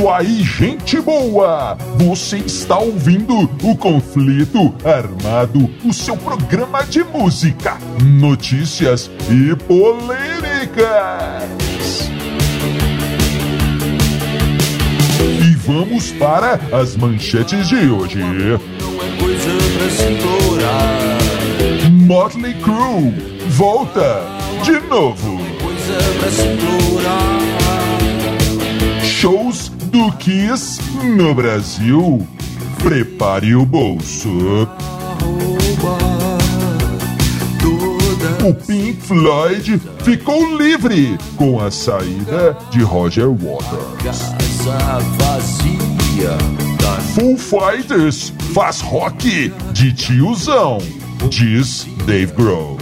isso aí, gente boa! Você está ouvindo o Conflito Armado, o seu programa de música, notícias e polêmicas. E vamos para as manchetes de hoje. Motley Crue volta de novo. Shows do Kiss no Brasil. Prepare o bolso. O Pink Floyd ficou livre com a saída de Roger Waters. Full Fighters faz rock de tiozão, diz Dave Grohl.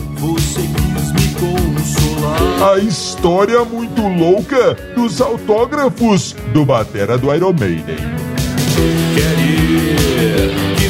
A história muito louca dos autógrafos do batera do Iron Maiden.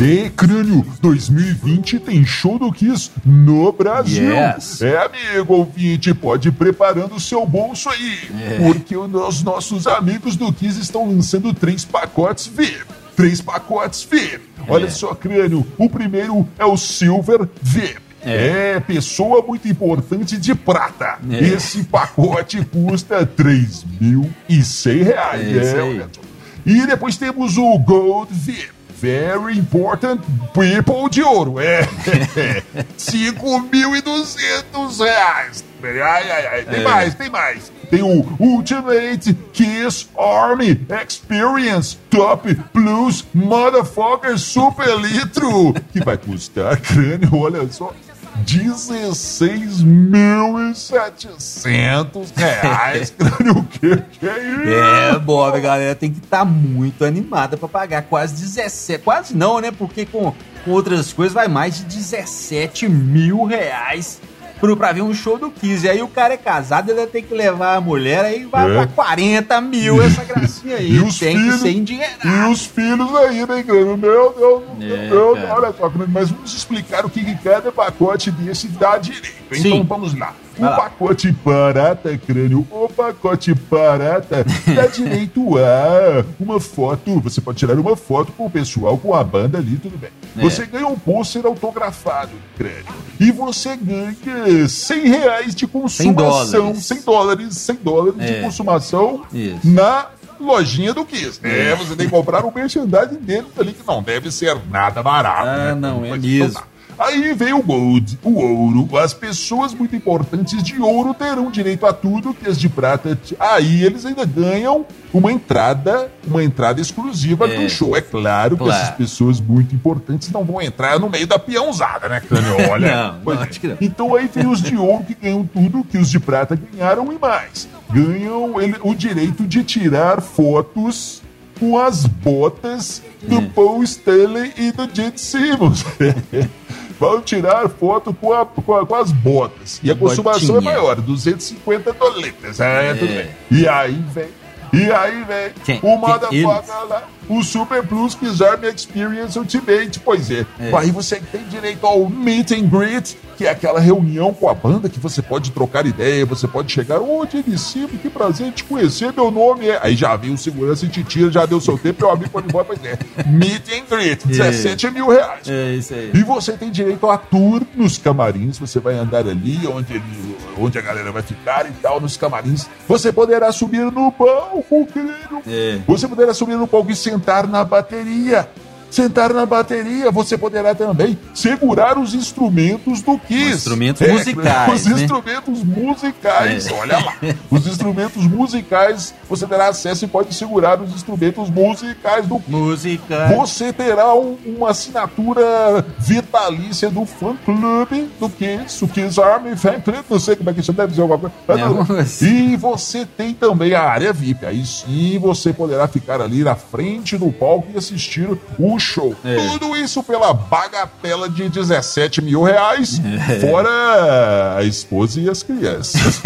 E Crânio, 2020 tem show do Kiss no Brasil. Yes. É, amigo ouvinte, pode ir preparando o seu bolso aí. Porque os nossos amigos do Kiss estão lançando três pacotes VIP. Três pacotes VIP. Olha É. só, Crânio, o primeiro é o Silver VIP. É. pessoa muito importante de prata. É. Esse pacote custa 3.100 reais. É só. E depois temos o Gold VIP. Very important people de ouro. É. 5.200 reais. Ai, ai, ai. Tem É. mais, tem mais. Tem o Ultimate Kiss Army Experience Top Plus Motherfucker Super Litro. Que vai custar, crânio, olha só. 16.700 reais. Crânio, o que, que é isso? É, Bob, a galera tem que estar muito animada pra pagar quase 17. Quase não, né? Porque com, com outras coisas vai mais de 17 mil reais pro, pra ver um show do Kiss. E aí o cara é casado, ele vai ter que levar a mulher, aí vai É. pra 40 mil essa gracinha aí. E os tem filhos? que ser E endinheirado. os filhos aí, né, Grêmio? Meu Deus, meu É, Deus, olha só, mas vamos explicar o que, que cada pacote desse dá direito. Então Sim. vamos lá. O pacote barata, crânio, o pacote barata dá direito a uma foto. Você pode tirar uma foto com o pessoal, com a banda ali, tudo bem. É. Você ganha um pôster autografado, crânio. E você ganha 100 reais de consumação. dólares. 100 dólares, 100 dólares de É. consumação Isso. na lojinha do Kiss. É, você tem que comprar o merchandising dele ali, que não deve ser nada barato. Ah, né? não, é Mas mesmo. tá. Aí vem o gold, o ouro. As pessoas muito importantes de ouro terão direito a tudo que as de prata. Aí eles ainda ganham uma entrada, uma entrada exclusiva É. no show. É claro, que essas pessoas muito importantes não vão entrar no meio da peãozada, né, Crânio? Olha. Não, não, é. não. Então aí tem os de ouro que ganham tudo que os de prata ganharam e mais. Ganham ele- o direito de tirar fotos com as botas do É. Paul Stanley e do Gene Simmons. Vão tirar foto com, a- com a- com as botas. E a consumação é Botinha. maior, 250 doletas. É, É. tudo bem. E aí vem. E aí vem Quem? o motherfucker lá, o Super Plus Kiss Army Experience Ultimate. Pois é. É. Aí você tem direito ao Meet and Greet, que é aquela reunião com a banda que você pode trocar ideia, você pode chegar, ô, Silva, que prazer te conhecer, meu nome é... Aí já vem o segurança e te tira, já deu seu tempo, amigo pode ir embora, pois é. Meet and Greet, 17 mil reais. É isso aí. E você tem direito a tour nos camarins. Você vai andar ali onde, ele- onde a galera vai ficar e tal, nos camarins. Você poderá subir no palco, querido. É. Você poderá subir no palco e sentar na bateria. Sentar na bateria. Você poderá também segurar os instrumentos do Kiss. Os instrumentos é, musicais. Os né? instrumentos musicais, é. olha lá. Os instrumentos musicais, você terá acesso e pode segurar os instrumentos musicais do Kiss. Música. Você terá um, uma assinatura vitalícia do fã clube do Kiss, o Kiss Army Fan Club. Não sei como é que isso deve dizer alguma coisa. Não, e você tem também a área VIP. Aí sim você poderá ficar ali na frente do palco e assistir o show. É. Tudo isso pela bagatela de 17 mil reais, é. fora a esposa e as crianças.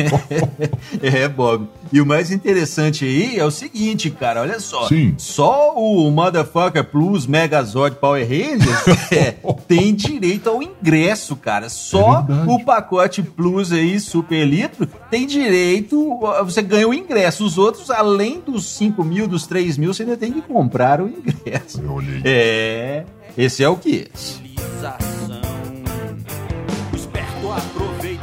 é, Bob. E o mais interessante aí é o seguinte, cara, olha só. Sim. Só o Motherfucker Plus Megazord Power Rangers é, tem direito ao ingresso, cara. Só é o pacote Plus aí, Super Litro, tem direito, você ganha o ingresso. Os outros, além dos 5 mil, dos 3 mil, você ainda tem que comprar o ingresso. Eu olhei. É, esse é o que?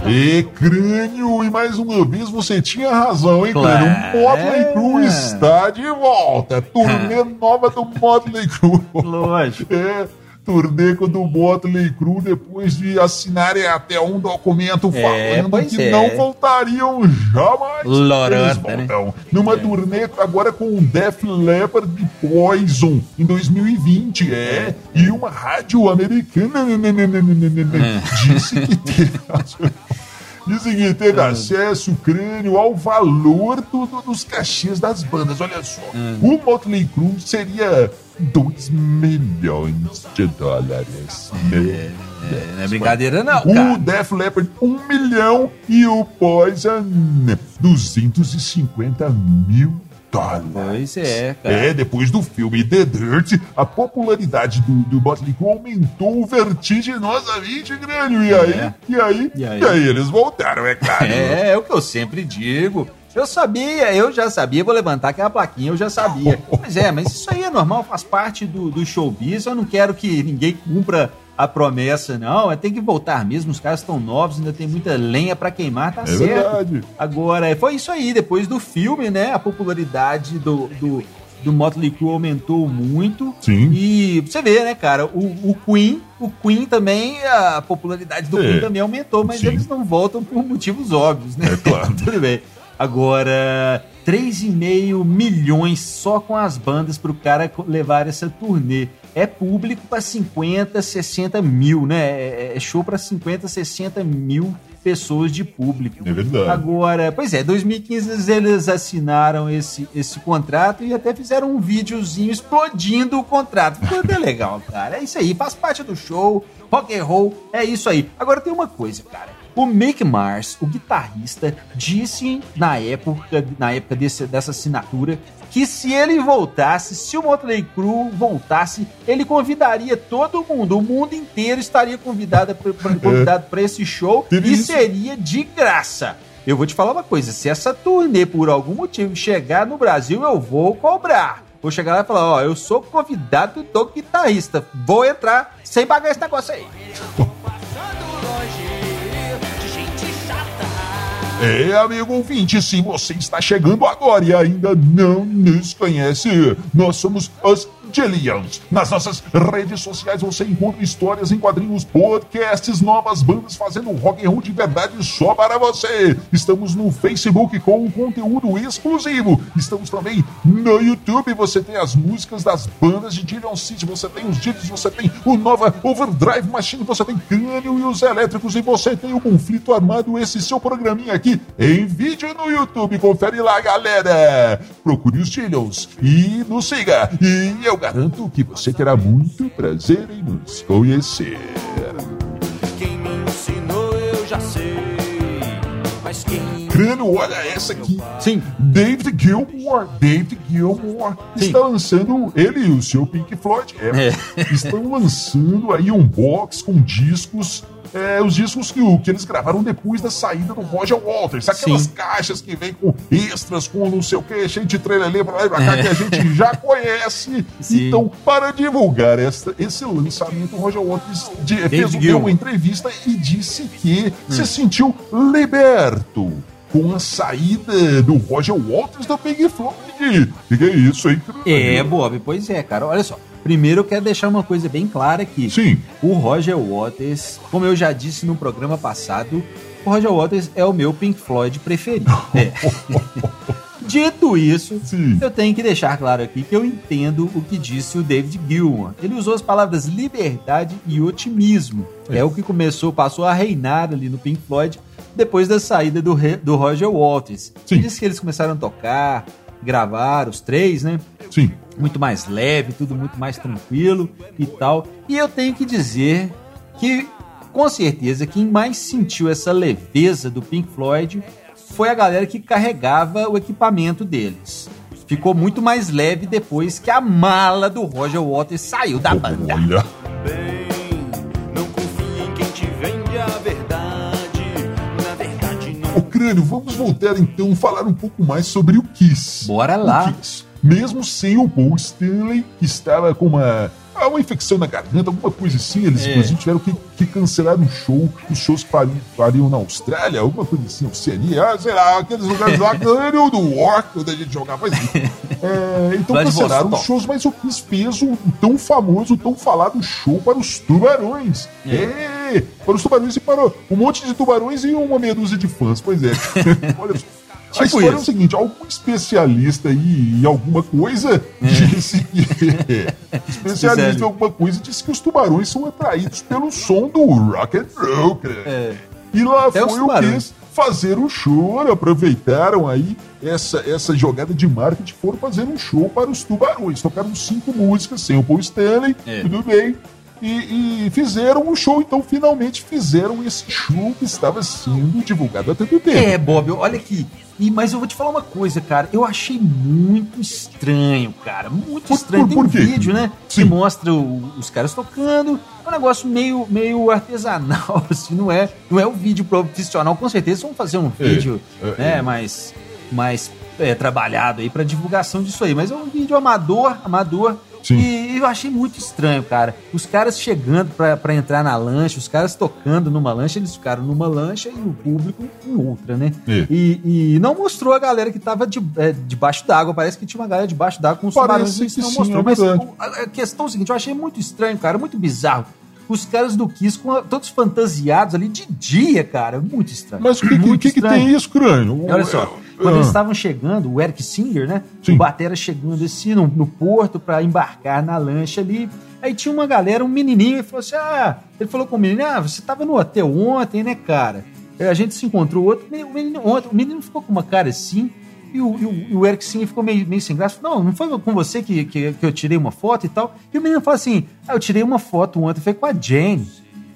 E crânio, e mais uma vez você tinha razão, hein, claro. crânio? O Motley Crue está de volta. Turnê nova do Motley Crue. Lógico. É turnê do Motley Crue depois de assinarem até um documento é, falando que é. não voltariam jamais. Lorota, né? Numa é. turnê agora com o Def Leppard de Poison em 2020, é. E uma rádio americana disse que teve... Dizem que teve ah. acesso crânio ao valor do, do, dos cachês das bandas. Olha só, ah. o Motley Crue seria 2 milhões de dólares. É, é, não é brincadeira não, cara. O Def Leppard, 1 um milhão e o Poison, 250 mil Pois é, cara. É, depois do filme The Dirt, a popularidade do, do Motley Crue aumentou vertiginosamente, grande. E, é. aí, e aí, e aí, e aí eles voltaram, é claro. É, é o que eu sempre digo. Eu sabia, eu já sabia, vou levantar aquela plaquinha, eu já sabia. Pois é, mas isso aí é normal, faz parte do, do showbiz. Eu não quero que ninguém cumpra a promessa, não. É tem que voltar mesmo, os caras estão novos, ainda tem muita lenha para queimar, tá é certo. Verdade. Agora, foi isso aí, depois do filme, né? A popularidade do, do, do Motley Crue aumentou muito. Sim. E você vê, né, cara, o, o Queen, o Queen também, a popularidade do é. Queen também aumentou, mas Sim. eles não voltam por motivos óbvios, né? É claro. Tudo bem. Agora, 3,5 milhões só com as bandas para o cara levar essa turnê. É público para 50, 60 mil, né? É, é show para 50, 60 mil pessoas de público. É verdade. Agora, pois é, 2015 eles assinaram esse, esse contrato e até fizeram um videozinho explodindo o contrato. Ficou até legal, cara. É isso aí, faz parte do show, rock and roll, é isso aí. Agora tem uma coisa, cara. O Mick Mars, o guitarrista, disse na época, na época desse, dessa assinatura que se ele voltasse, se o Motley Crue voltasse, ele convidaria todo mundo, o mundo inteiro estaria convidado para esse show e seria de graça. Eu vou te falar uma coisa: se essa turnê por algum motivo chegar no Brasil, eu vou cobrar. Vou chegar lá e falar: Ó, eu sou convidado do guitarrista, vou entrar sem pagar esse negócio aí. É, amigo ouvinte, se você está chegando agora e ainda não nos conhece, nós somos os Jillians. Nas nossas redes sociais você encontra histórias em quadrinhos, podcasts, novas bandas fazendo rock and roll de verdade só para você. Estamos no Facebook com um conteúdo exclusivo. Estamos também no YouTube. Você tem as músicas das bandas de Dillion City, você tem os Dillions, você tem o Nova Overdrive Machine, você tem Crânio e os Elétricos e você tem o Conflito Armado, esse seu programinha aqui em vídeo no YouTube. Confere lá, galera. Procure os Dillions e nos siga. E eu garanto que você terá muito prazer em nos conhecer. Quem me ensinou eu já sei, mas quem. Crânio, olha essa aqui. Sim. David Gilmour. David Gilmour Sim. está lançando, ele e o seu Pink Floyd, é, é. estão lançando aí um box com discos é, os discos que, que eles gravaram depois da saída do Roger Walters. Aquelas Sim. caixas que vem com extras, com não sei o que, cheio de trelelê pra lá e pra cá, é. que a gente já conhece. Sim. Então, para divulgar essa, esse lançamento, o Roger Waters de, fez uma entrevista e disse que hum. se sentiu liberto com a saída do Roger Waters da Pink Floyd. Que é isso, hein? É, Bob, pois é, cara. Olha só. Primeiro eu quero deixar uma coisa bem clara aqui. Sim. O Roger Waters, como eu já disse no programa passado, o Roger Waters é o meu Pink Floyd preferido. É. Dito isso, Sim. eu tenho que deixar claro aqui que eu entendo o que disse o David Gilmour. Ele usou as palavras liberdade e otimismo. É, o que começou, passou a reinar ali no Pink Floyd depois da saída do, do Roger Waters. Sim. Ele disse que eles começaram a tocar, gravar, os três, né? Sim. muito mais leve, tudo muito mais tranquilo e tal. E eu tenho que dizer que, com certeza, quem mais sentiu essa leveza do Pink Floyd foi a galera que carregava o equipamento deles. Ficou muito mais leve depois que a mala do Roger Waters saiu da banda. Olha. Ô Crânio, vamos voltar então a falar um pouco mais sobre o Kiss. Bora O lá. Kiss. Mesmo sem o Paul Stanley, que estava com uma, uma infecção na garganta, alguma coisa assim, eles É. inclusive tiveram que, que cancelar um show, os shows fariam, fariam na Austrália, alguma coisa assim, Oceania, ah, sei lá, aqueles lugares lá, Crânio do Rock, onde a gente jogava assim. É, então Vladivostok. cancelaram os shows, mas o Kiss fez o tão famoso, tão falado show para os tubarões. É. para os tubarões e para um monte de tubarões e uma meia dúzia de fãs, pois é. Olha só. A Tipo história é o isso. seguinte, algum especialista aí em alguma coisa É. disse que... especialista em alguma coisa disse que os tubarões são atraídos pelo som do rock and roll. É. E lá Até foi o. Kiss fazer um show, aproveitaram aí essa, essa jogada de marketing, foram fazer um show para os tubarões. Tocaram cinco músicas sem o Paul Stanley, É. tudo bem. E, e fizeram um show, então finalmente fizeram esse show que estava sendo divulgado há tanto tempo. É, Bob, olha aqui. E, mas eu vou te falar uma coisa, cara. Eu achei muito estranho, cara. Muito Por- estranho. por- Tem um quê? vídeo, né? Sim. Que mostra o- os caras tocando. É um negócio meio, meio artesanal, assim. Não é, não é um vídeo profissional. Com certeza vão fazer um É, vídeo é, né, é. mais, mais é, trabalhado aí pra divulgação disso aí. Mas é um vídeo amador, amador. Sim. E eu achei muito estranho, cara. Os caras chegando pra, pra entrar na lancha, os caras tocando numa lancha, eles ficaram numa lancha e o público em outra, né? É. E, e não mostrou a galera que tava de, é, debaixo d'água. Parece que tinha uma galera debaixo d'água com os tubarões. Isso não sim, mostrou. é Mas a, a questão é o seguinte: eu achei muito estranho, cara, muito bizarro. Os caras do Kiss com a- todos fantasiados ali de dia, cara. Muito estranho. Mas o que, que, que, tem isso, crânio? Olha só, É, quando ah, eles estavam chegando, o Eric Singer, né? Sim. O Batera chegando assim no, no porto pra embarcar na lancha ali. Aí tinha uma galera, um menininho, ele falou assim: Ah, ele falou com o menino: Ah, você tava no hotel ontem, né, cara? Aí a gente se encontrou outro, o menino, ontem, o menino ficou com uma cara assim. E o, e o- e o Eric Singer ficou meio, meio sem graça. Não, não foi com você que, que, que eu tirei uma foto e tal. E o menino fala assim: Ah, eu tirei uma foto ontem, foi com a Jane.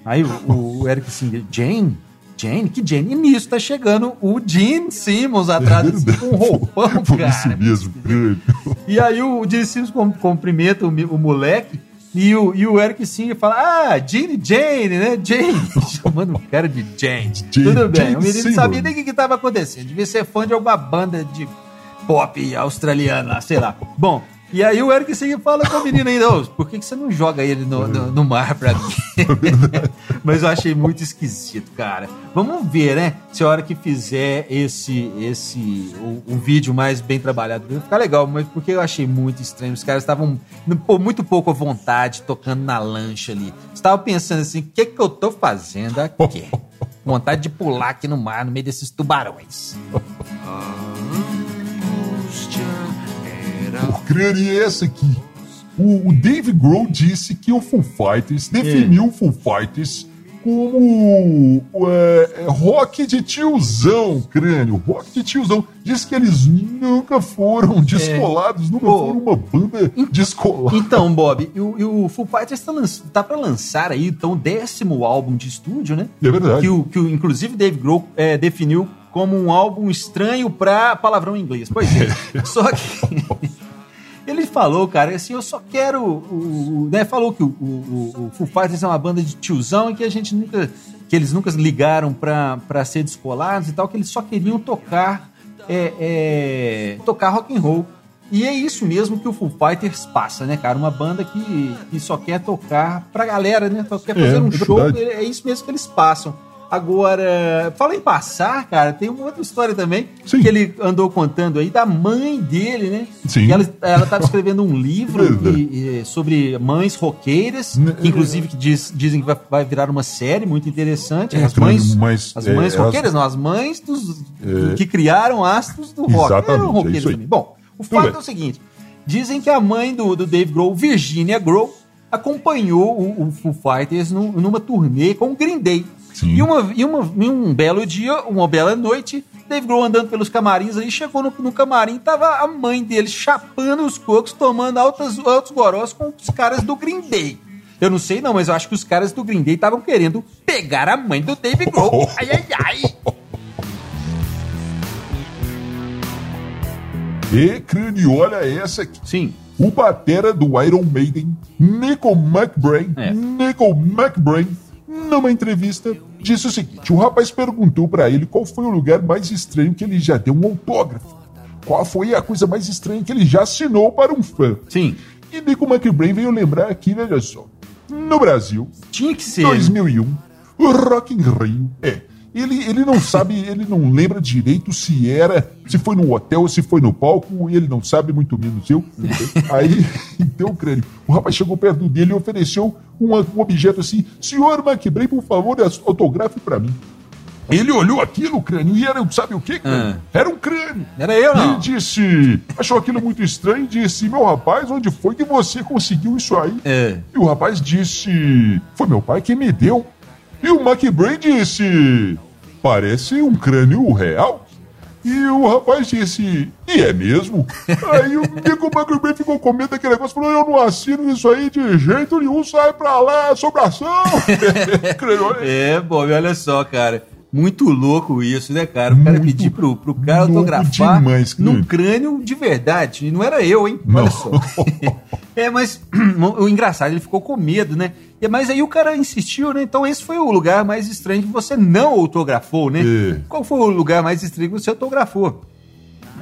Aí o, o Eric Singer, Jane? Jane? Que Jane? E nisso tá chegando o Gene Simmons atrás, assim, com um roupão, isso cara. mesmo, crânio. E aí o Gene Simmons cumprimenta o, o moleque e o, e o Eric Singer fala: Ah, Gene Jane, né? Jane. Chamando o cara de Jane. Jane- Tudo bem. Jane o menino não sabia nem o que que tava acontecendo. Devia ser fã de alguma banda de pop australiana, sei lá. Bom. E aí o Eric Singer fala com o menino ainda, "Ô, por que, que você não joga ele no, no, no mar pra mim? Mas eu achei muito esquisito, cara. Vamos ver, né? Se a hora que fizer esse, esse, o, o vídeo mais bem trabalhado, vai ficar legal, mas porque eu achei muito estranho. Os caras estavam muito pouco à vontade tocando na lancha ali. Estava pensando assim, o que que eu tô fazendo aqui? Vontade de pular aqui no mar, no meio desses tubarões. O crânio é esse aqui. O, o Dave Grohl disse que o Foo Fighters definiu o Foo Fighters como é, é, rock de tiozão, crânio. Rock de tiozão. Diz que eles nunca foram descolados, nunca Pô. foram uma banda descolada. Então, Bob, e o, o Full Fighters tá, lanç- tá pra lançar aí, então, o décimo álbum de estúdio, né? É verdade. Que, o, que o, inclusive, Dave Grohl é, definiu como um álbum estranho pra palavrão em inglês. Pois é. Só que... Ele falou, cara, assim, eu só quero. O, o- né, falou que o, o, o Foo Fighters é uma banda de tiozão e que a gente nunca. que eles nunca ligaram pra, pra ser descolados e tal, que eles só queriam tocar. é, é, tocar rock and roll. E é isso mesmo que o Foo Fighters passa, né, cara? Uma banda que, que só quer tocar pra galera, né? Só quer É, fazer um é show, verdade. é isso mesmo que eles passam. Agora, fala em passar, cara, tem uma outra história também Sim. que ele andou contando aí da mãe dele, né? Sim. Que ela, ela tava escrevendo um livro sobre mães roqueiras, Né, que inclusive que diz- dizem que vai, vai virar uma série muito interessante. É, as mães, as é, mães elas- roqueiras, não, as mães dos, É. que criaram astros do rock. Exatamente, Eram é roqueiras também. Bom, o Tudo fato bem. é o seguinte: dizem que a mãe do, do Dave Grohl, Virginia Grohl, acompanhou o, o Foo Fighters num- numa turnê com o Green Day. Sim. E, uma, e, uma, e um belo dia, uma bela noite, Dave Grohl andando pelos camarins aí, chegou no, no camarim, tava a mãe dele chapando os cocos, tomando altas, altos gorós com os caras do Green Day. Eu não sei não, mas eu acho que os caras do Green Day estavam querendo pegar a mãe do Dave Grohl. Ai, ai, ai. E crânio, olha essa aqui. Sim. O batera do Iron Maiden, Nico McBrain, É. Nico McBrain, numa entrevista, disse o seguinte: o rapaz perguntou pra ele qual foi o lugar mais estranho que ele já deu um autógrafo. Qual foi a coisa mais estranha que ele já assinou para um fã? Sim. E Nico McBrain veio lembrar aqui, veja só. No Brasil, Tinha que ser. 2001, o Rock in Rio. É. Ele, ele não sabe, ele não lembra direito se era, se foi no hotel ou se foi no palco, ele não sabe, muito menos eu. Aí, então, crânio, o rapaz chegou perto dele e ofereceu um, um objeto assim: Senhor McBrain, por favor, autografe pra mim. Ele olhou aquilo, crânio, e era, sabe o que, crânio? Era um crânio. Era eu, E ele não? disse, achou aquilo muito estranho e disse: Meu rapaz, onde foi que você conseguiu isso aí? É. E o rapaz disse: Foi meu pai que me deu. E o McBrain disse: Parece um crânio real. E o rapaz disse: E é mesmo? aí o Nico McBrain ficou com medo daquele negócio falou: Eu não assino isso aí de jeito nenhum, sai pra lá, sobração. Crânio, É, Bob, olha só, cara. Muito louco isso, né, cara? O cara Muito pedir pro, pro cara autografar demais, num crânio. crânio de verdade. E não era eu, hein? Não. Olha só. é, mas o engraçado, ele ficou com medo, né? E, mas aí o cara insistiu, né? Então esse foi o lugar mais estranho que você não autografou, né? É. Qual foi o lugar mais estranho que você autografou?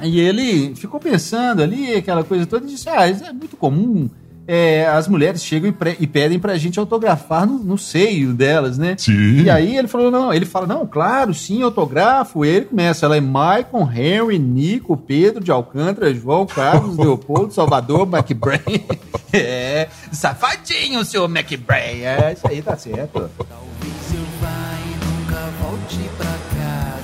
E ele ficou pensando ali, aquela coisa toda, e disse: Ah, isso é muito comum. É, as mulheres chegam e, pre- e pedem pra gente autografar no, no seio delas, né? Sim. E aí ele falou: não, ele fala, não, claro, sim, autógrafo. Ele começa, ela é Maicon, Henry, Nico, Pedro de Alcântara, João, Carlos, Leopoldo, Salvador, McBrain. é, safadinho, seu McBrain. É, isso aí tá certo.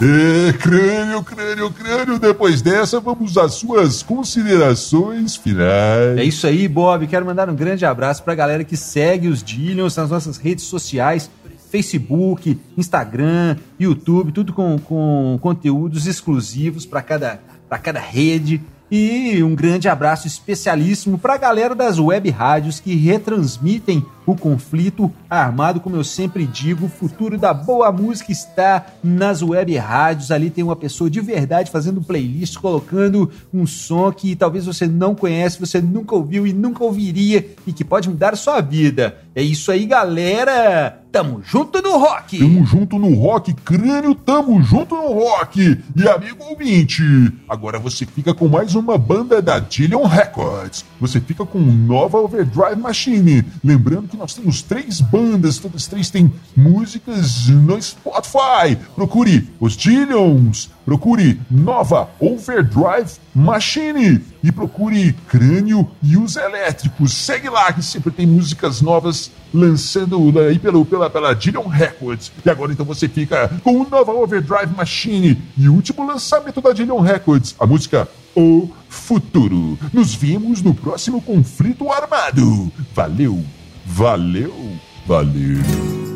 É, crânio, crânio, crânio. Depois dessa, vamos às suas considerações finais. É isso aí, Bob. Quero mandar um grande abraço pra galera que segue os Dillions nas nossas redes sociais. Facebook, Instagram, YouTube, tudo com, com conteúdos exclusivos para cada, cada rede. E um grande abraço especialíssimo para a galera das web rádios que retransmitem o conflito armado. Como eu sempre digo, o futuro da boa música está nas web rádios. Ali tem uma pessoa de verdade fazendo playlist, colocando um som que talvez você não conhece, você nunca ouviu e nunca ouviria e que pode mudar a sua vida. É isso aí, galera! Tamo junto no rock! Tamo junto no rock, crânio, tamo junto no rock. E amigo ouvinte, agora você fica com mais uma banda da Dillion Records. Você fica com Nova Overdrive Machine. Lembrando que nós temos três bandas, todas três têm músicas no Spotify. Procure os Dillions, procure Nova Overdrive Machine e procure Crânio e os Elétricos. Segue lá que sempre tem músicas novas lançando aí pelo, pela, pela Dillion Records. E agora então você fica com o Nova Overdrive Machine e o último lançamento da Dillion Records, a música O Futuro. Nos vemos no próximo conflito armado. Valeu, valeu, valeu.